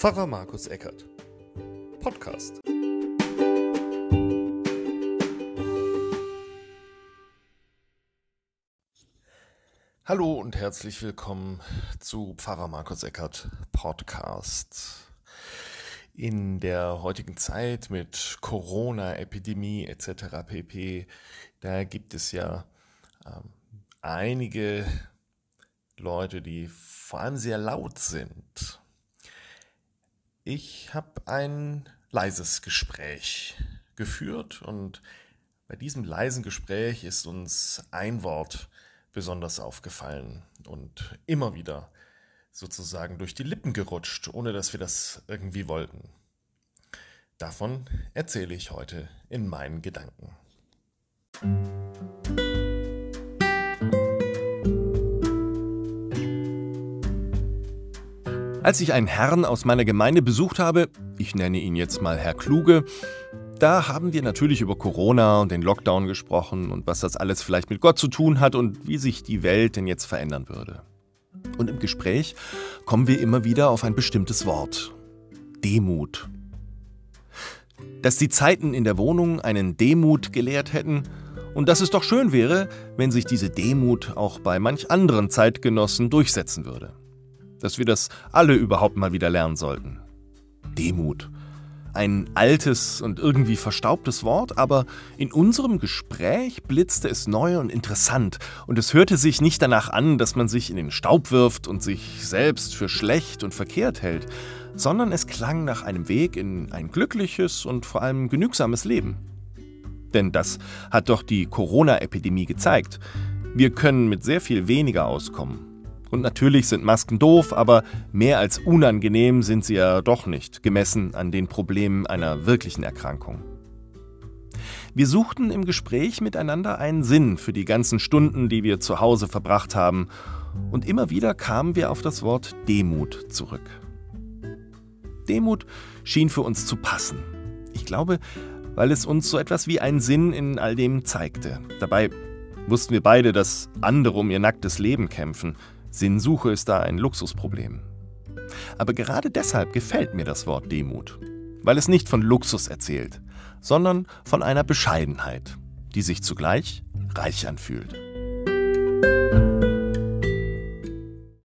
Pfarrer Markus Eckert. Podcast. Hallo und herzlich willkommen zu Pfarrer Markus Eckert Podcast. In der heutigen Zeit mit Corona, Epidemie etc. pp, da gibt es ja ähm, einige Leute, die vor allem sehr laut sind. Ich habe ein leises Gespräch geführt und bei diesem leisen Gespräch ist uns ein Wort besonders aufgefallen und immer wieder sozusagen durch die Lippen gerutscht, ohne dass wir das irgendwie wollten. Davon erzähle ich heute in meinen Gedanken. Als ich einen Herrn aus meiner Gemeinde besucht habe, ich nenne ihn jetzt mal Herr Kluge, da haben wir natürlich über Corona und den Lockdown gesprochen und was das alles vielleicht mit Gott zu tun hat und wie sich die Welt denn jetzt verändern würde. Und im Gespräch kommen wir immer wieder auf ein bestimmtes Wort. Demut. Dass die Zeiten in der Wohnung einen Demut gelehrt hätten und dass es doch schön wäre, wenn sich diese Demut auch bei manch anderen Zeitgenossen durchsetzen würde dass wir das alle überhaupt mal wieder lernen sollten. Demut. Ein altes und irgendwie verstaubtes Wort, aber in unserem Gespräch blitzte es neu und interessant und es hörte sich nicht danach an, dass man sich in den Staub wirft und sich selbst für schlecht und verkehrt hält, sondern es klang nach einem Weg in ein glückliches und vor allem genügsames Leben. Denn das hat doch die Corona-Epidemie gezeigt. Wir können mit sehr viel weniger auskommen und natürlich sind Masken doof, aber mehr als unangenehm sind sie ja doch nicht, gemessen an den Problemen einer wirklichen Erkrankung. Wir suchten im Gespräch miteinander einen Sinn für die ganzen Stunden, die wir zu Hause verbracht haben, und immer wieder kamen wir auf das Wort Demut zurück. Demut schien für uns zu passen. Ich glaube, weil es uns so etwas wie einen Sinn in all dem zeigte. Dabei wussten wir beide, dass andere um ihr nacktes Leben kämpfen, Sinnsuche ist da ein Luxusproblem. Aber gerade deshalb gefällt mir das Wort Demut, weil es nicht von Luxus erzählt, sondern von einer Bescheidenheit, die sich zugleich reich anfühlt.